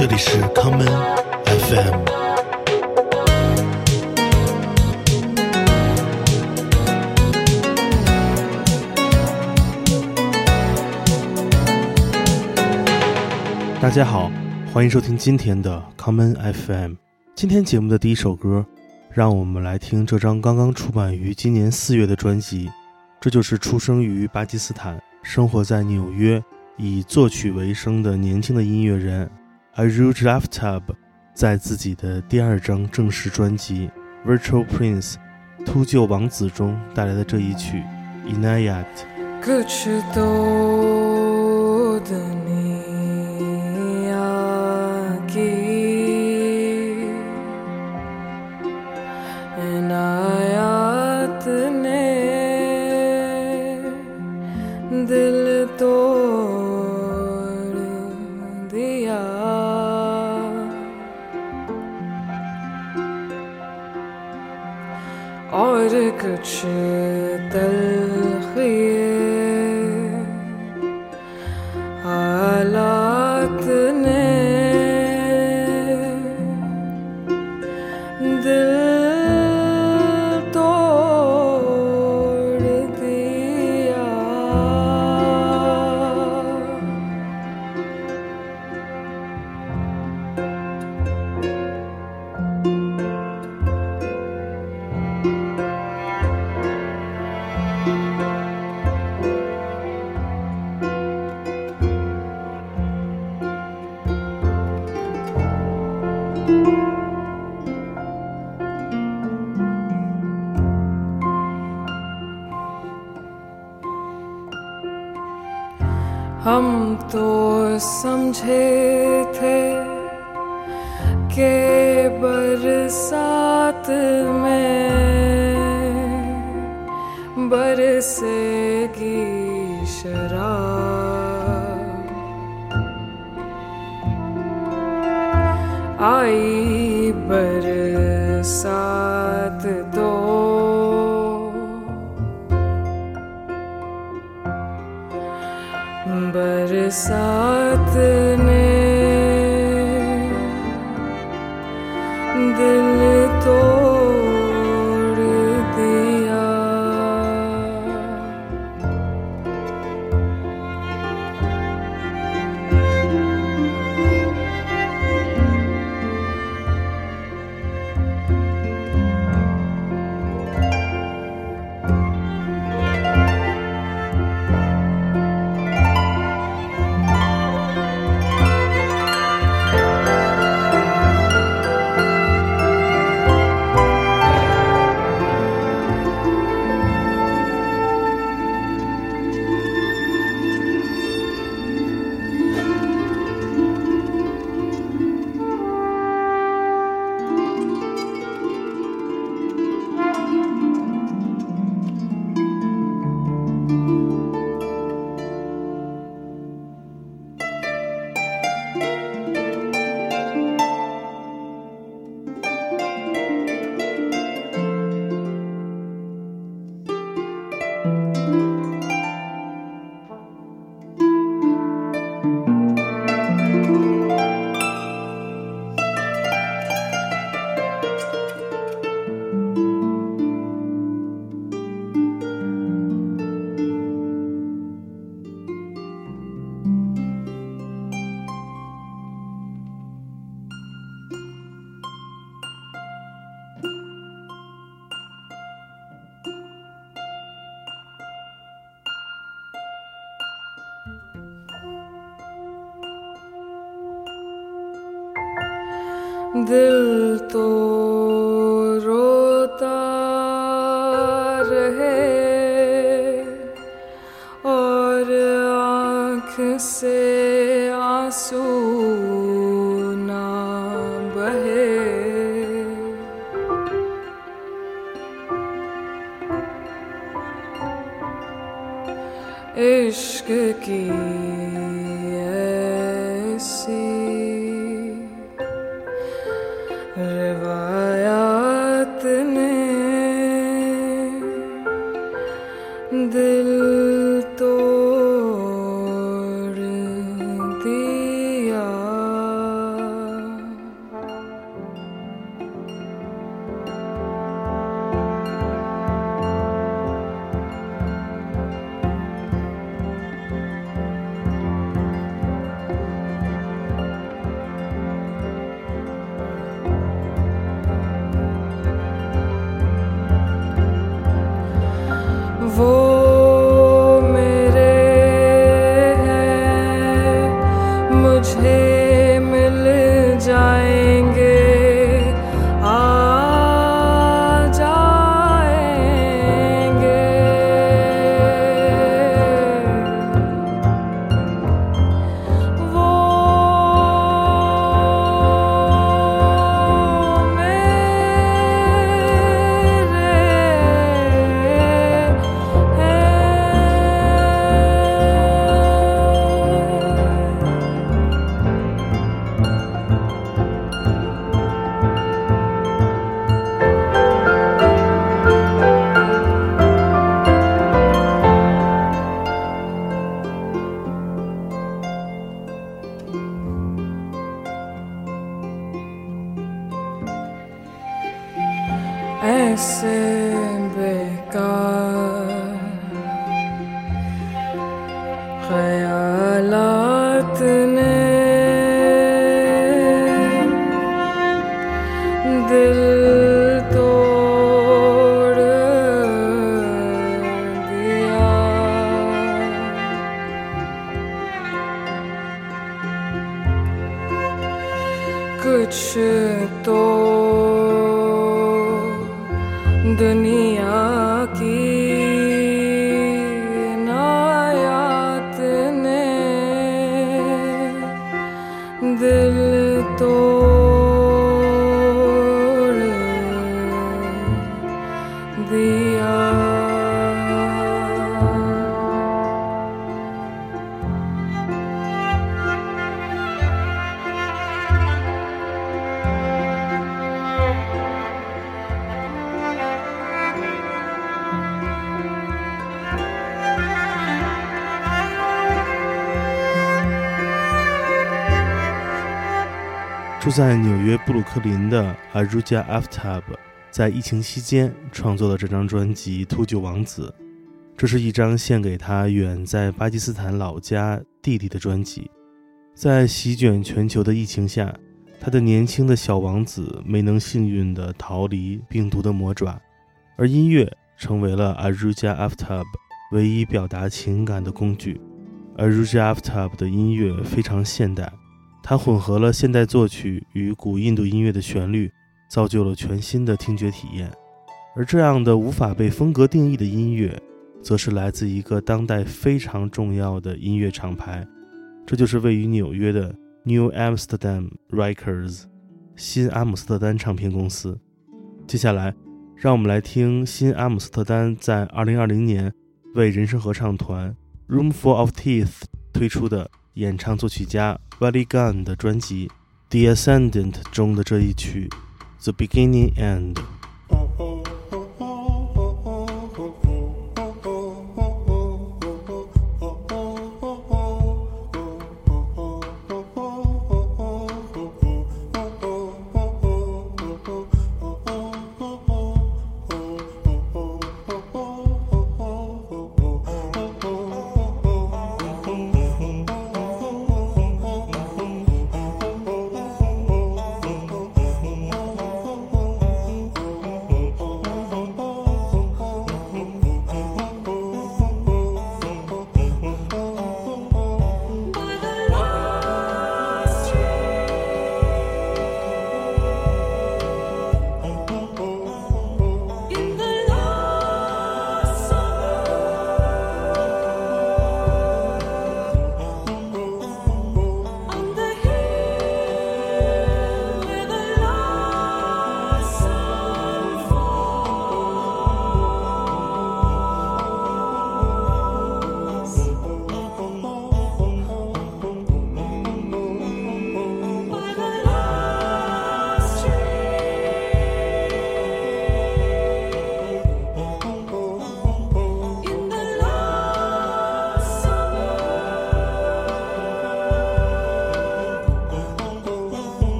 这里是康门 FM。大家好，欢迎收听今天的康门 FM。今天节目的第一首歌，让我们来听这张刚刚出版于今年四月的专辑。这就是出生于巴基斯坦、生活在纽约、以作曲为生的年轻的音乐人而 Rouge Laftab，在自己的第二张正式专辑《Virtual Prince》秃鹫王子中带来的这一曲《Inayat》。clear. saatin. eis que quis. del todo. 住在纽约布鲁克林的 Aruja Aftab 在疫情期间创作的这张专辑《秃鹫王子》，这是一张献给他远在巴基斯坦老家弟弟的专辑。在席卷全球的疫情下，他的年轻的小王子没能幸运地逃离病毒的魔爪，而音乐成为了 Aruja Aftab 唯一表达情感的工具。Aruja Aftab 的音乐非常现代。它混合了现代作曲与古印度音乐的旋律，造就了全新的听觉体验。而这样的无法被风格定义的音乐，则是来自一个当代非常重要的音乐厂牌，这就是位于纽约的 New Amsterdam Records 新阿姆斯特丹唱片公司。接下来，让我们来听新阿姆斯特丹在2020年为人声合唱团 Roomful of Teeth 推出的演唱作曲家 w a l l y g u n 的专辑《The Ascendant》中的这一曲《The Beginning and》。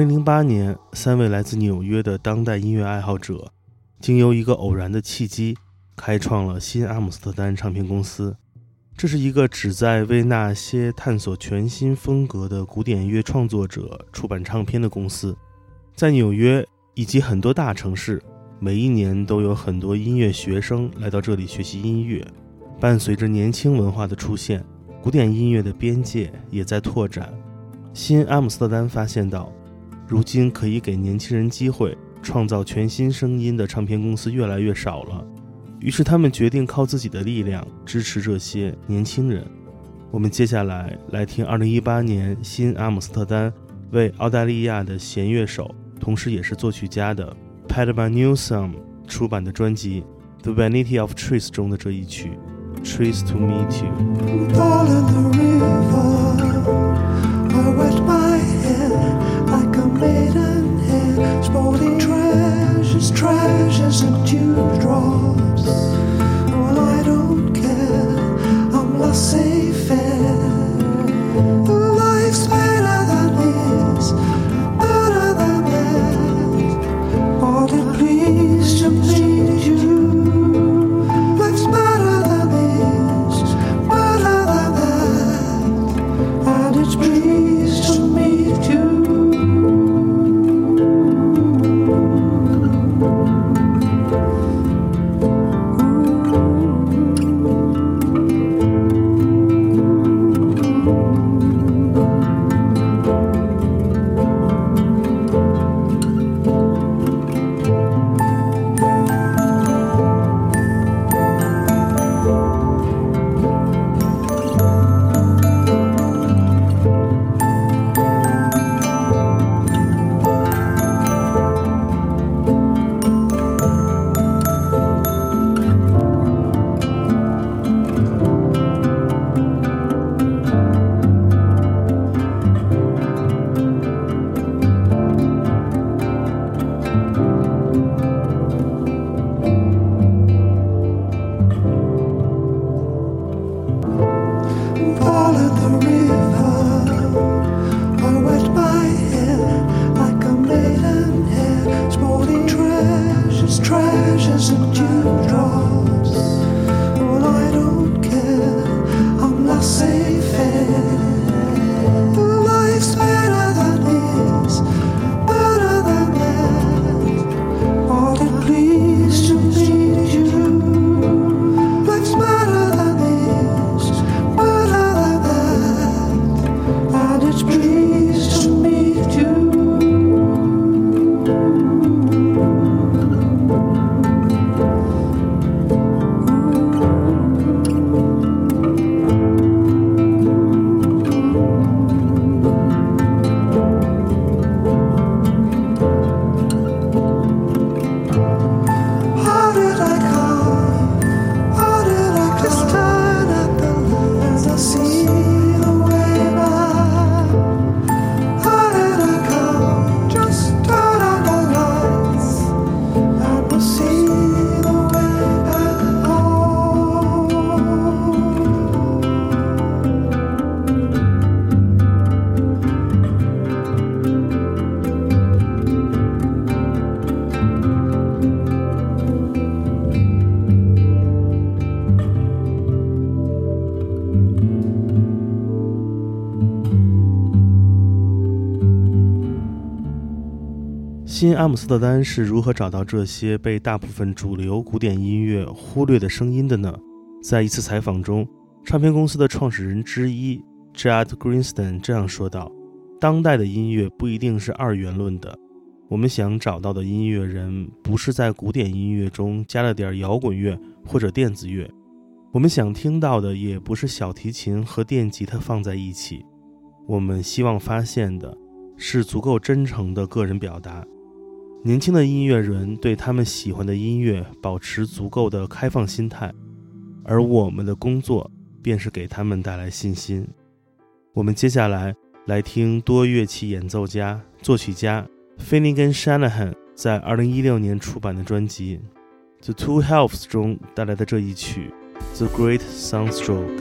零零八年，三位来自纽约的当代音乐爱好者，经由一个偶然的契机，开创了新阿姆斯特丹唱片公司。这是一个旨在为那些探索全新风格的古典乐创作者出版唱片的公司。在纽约以及很多大城市，每一年都有很多音乐学生来到这里学习音乐。伴随着年轻文化的出现，古典音乐的边界也在拓展。新阿姆斯特丹发现到。如今可以给年轻人机会创造全新声音的唱片公司越来越少了，于是他们决定靠自己的力量支持这些年轻人。我们接下来来听2018年新阿姆斯特丹为澳大利亚的弦乐手，同时也是作曲家的 Padma Newsom 出版的专辑《The Vanity of Trees》中的这一曲《Trees to Meet You》。Treasures, and dewdrops. Well, I don't care, I'm laissez-faire. 新阿姆斯特丹是如何找到这些被大部分主流古典音乐忽略的声音的呢？在一次采访中，唱片公司的创始人之一 Judd Greenstein 这样说道：“当代的音乐不一定是二元论的。我们想找到的音乐人，不是在古典音乐中加了点摇滚乐或者电子乐。我们想听到的，也不是小提琴和电吉他放在一起。我们希望发现的。”是足够真诚的个人表达。年轻的音乐人对他们喜欢的音乐保持足够的开放心态，而我们的工作便是给他们带来信心。我们接下来来听多乐器演奏家、作曲家 Finnegan Shanahan 在2016年出版的专辑《The Two Halves》中带来的这一曲《The Great Sunstroke》。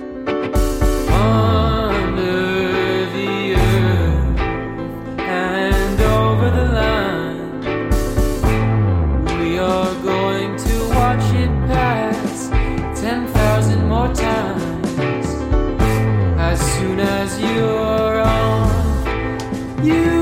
you.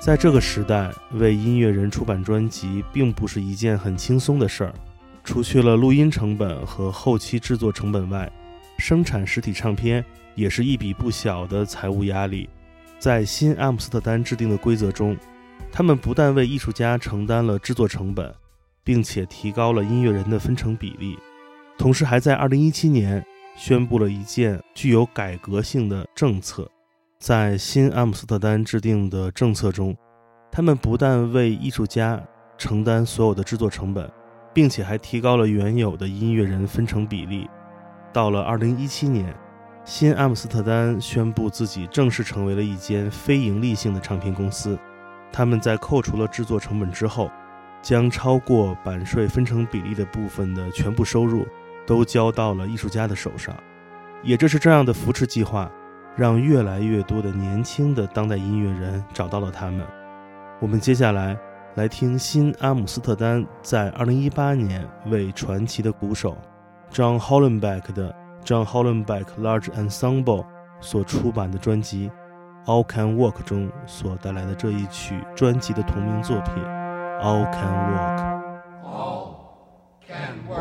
在这个时代，为音乐人出版专辑并不是一件很轻松的事儿。除去了录音成本和后期制作成本外，生产实体唱片也是一笔不小的财务压力。在新阿姆斯特丹制定的规则中，他们不但为艺术家承担了制作成本，并且提高了音乐人的分成比例，同时还在2017年宣布了一件具有改革性的政策。在新阿姆斯特丹制定的政策中，他们不但为艺术家承担所有的制作成本，并且还提高了原有的音乐人分成比例。到了2017年，新阿姆斯特丹宣布自己正式成为了一间非盈利性的唱片公司。他们在扣除了制作成本之后，将超过版税分成比例的部分的全部收入都交到了艺术家的手上。也正是这样的扶持计划。让越来越多的年轻的当代音乐人找到了他们。我们接下来来听新阿姆斯特丹在2018年为传奇的鼓手 John Hollenbeck 的 John Hollenbeck Large Ensemble 所出版的专辑《All Can Walk》中所带来的这一曲专辑的同名作品《All Can Walk》。All can work.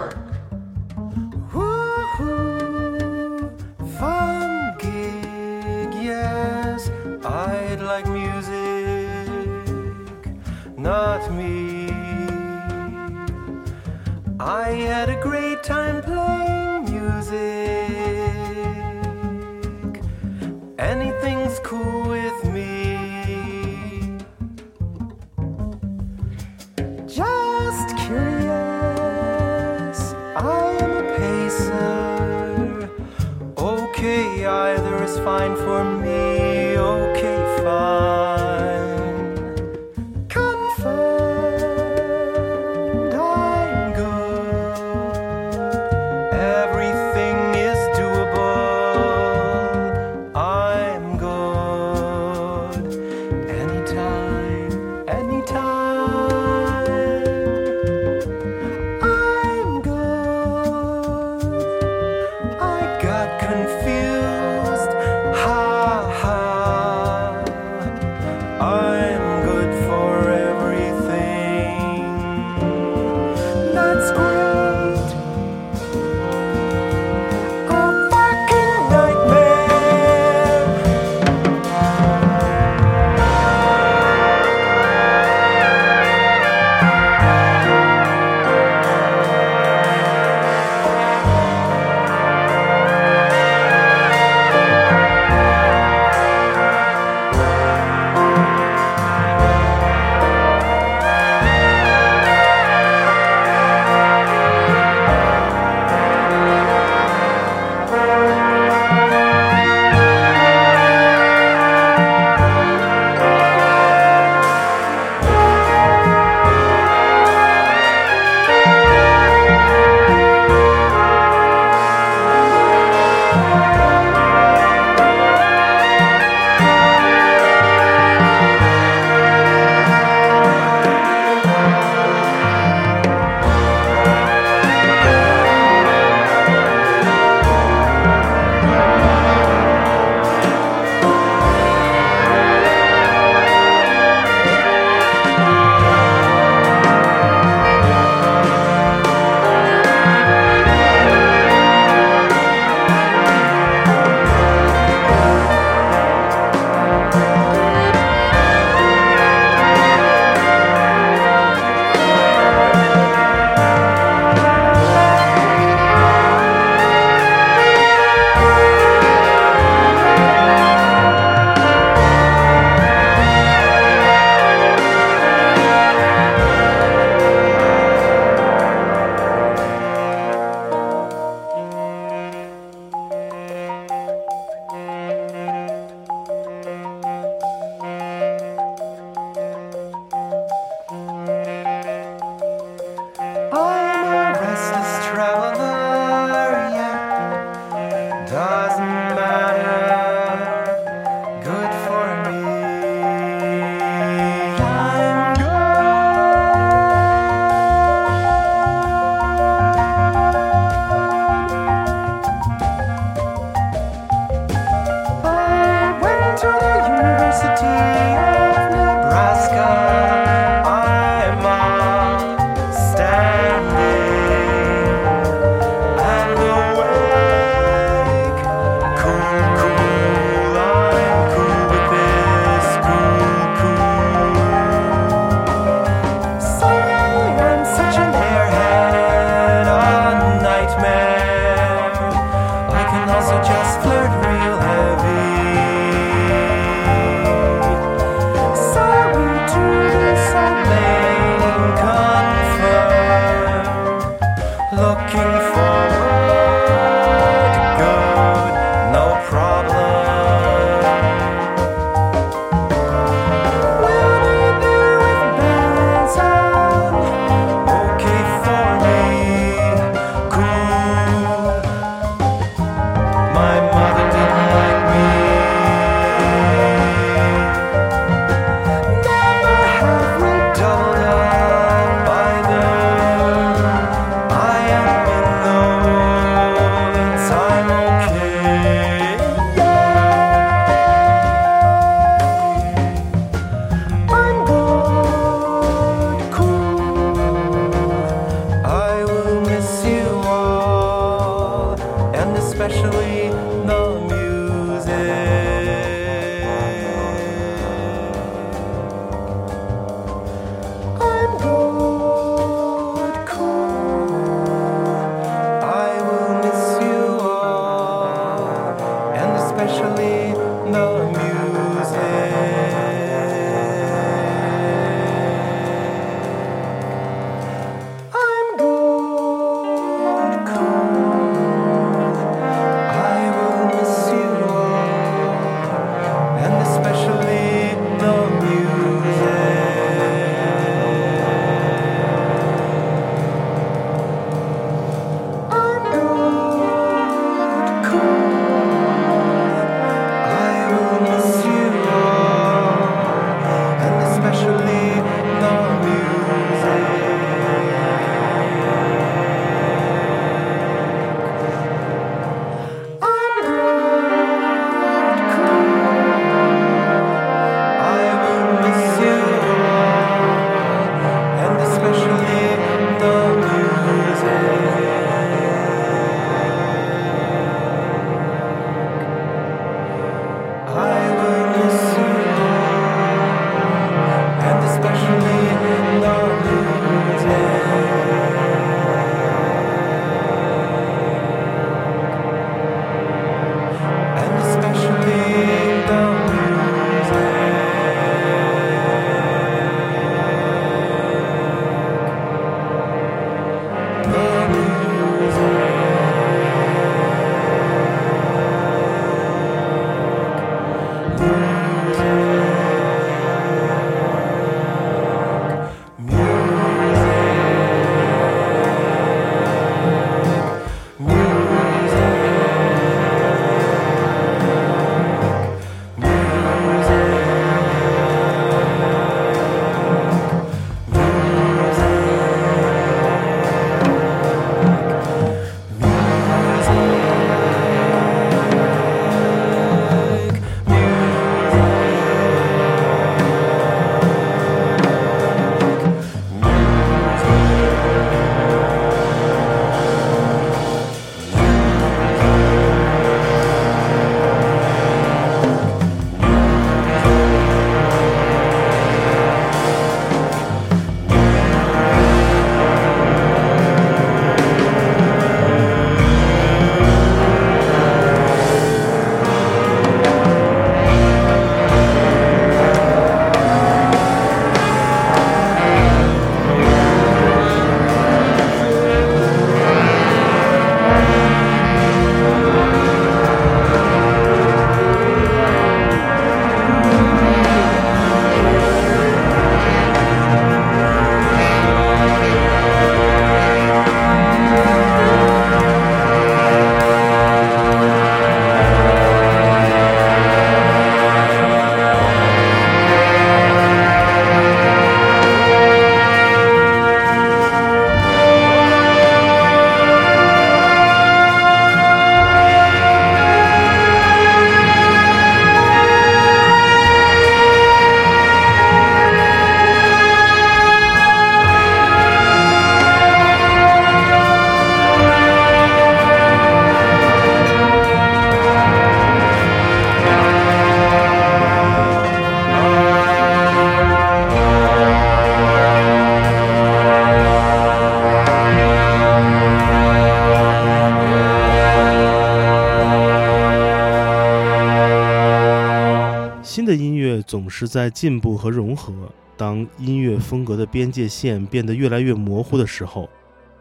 新的音乐总是在进步和融合。当音乐风格的边界线变得越来越模糊的时候，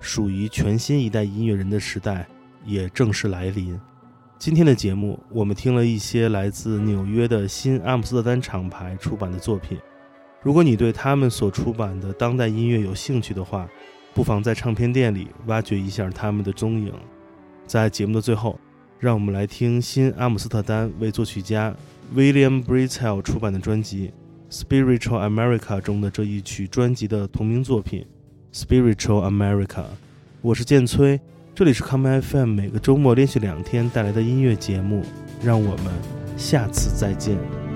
属于全新一代音乐人的时代也正式来临。今天的节目，我们听了一些来自纽约的新阿姆斯特丹厂牌出版的作品。如果你对他们所出版的当代音乐有兴趣的话，不妨在唱片店里挖掘一下他们的踪影。在节目的最后，让我们来听新阿姆斯特丹为作曲家 William Brittell 出版的专辑。Spiritual America 中的这一曲专辑的同名作品，Spiritual America。我是建崔，这里是 Come FM，每个周末连续两天带来的音乐节目，让我们下次再见。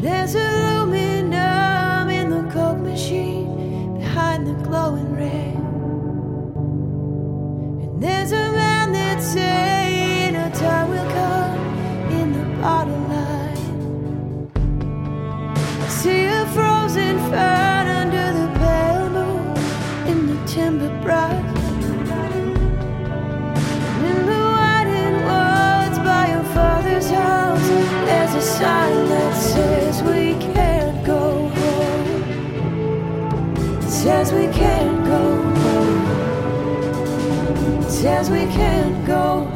There's a says we can't go. Says we can't go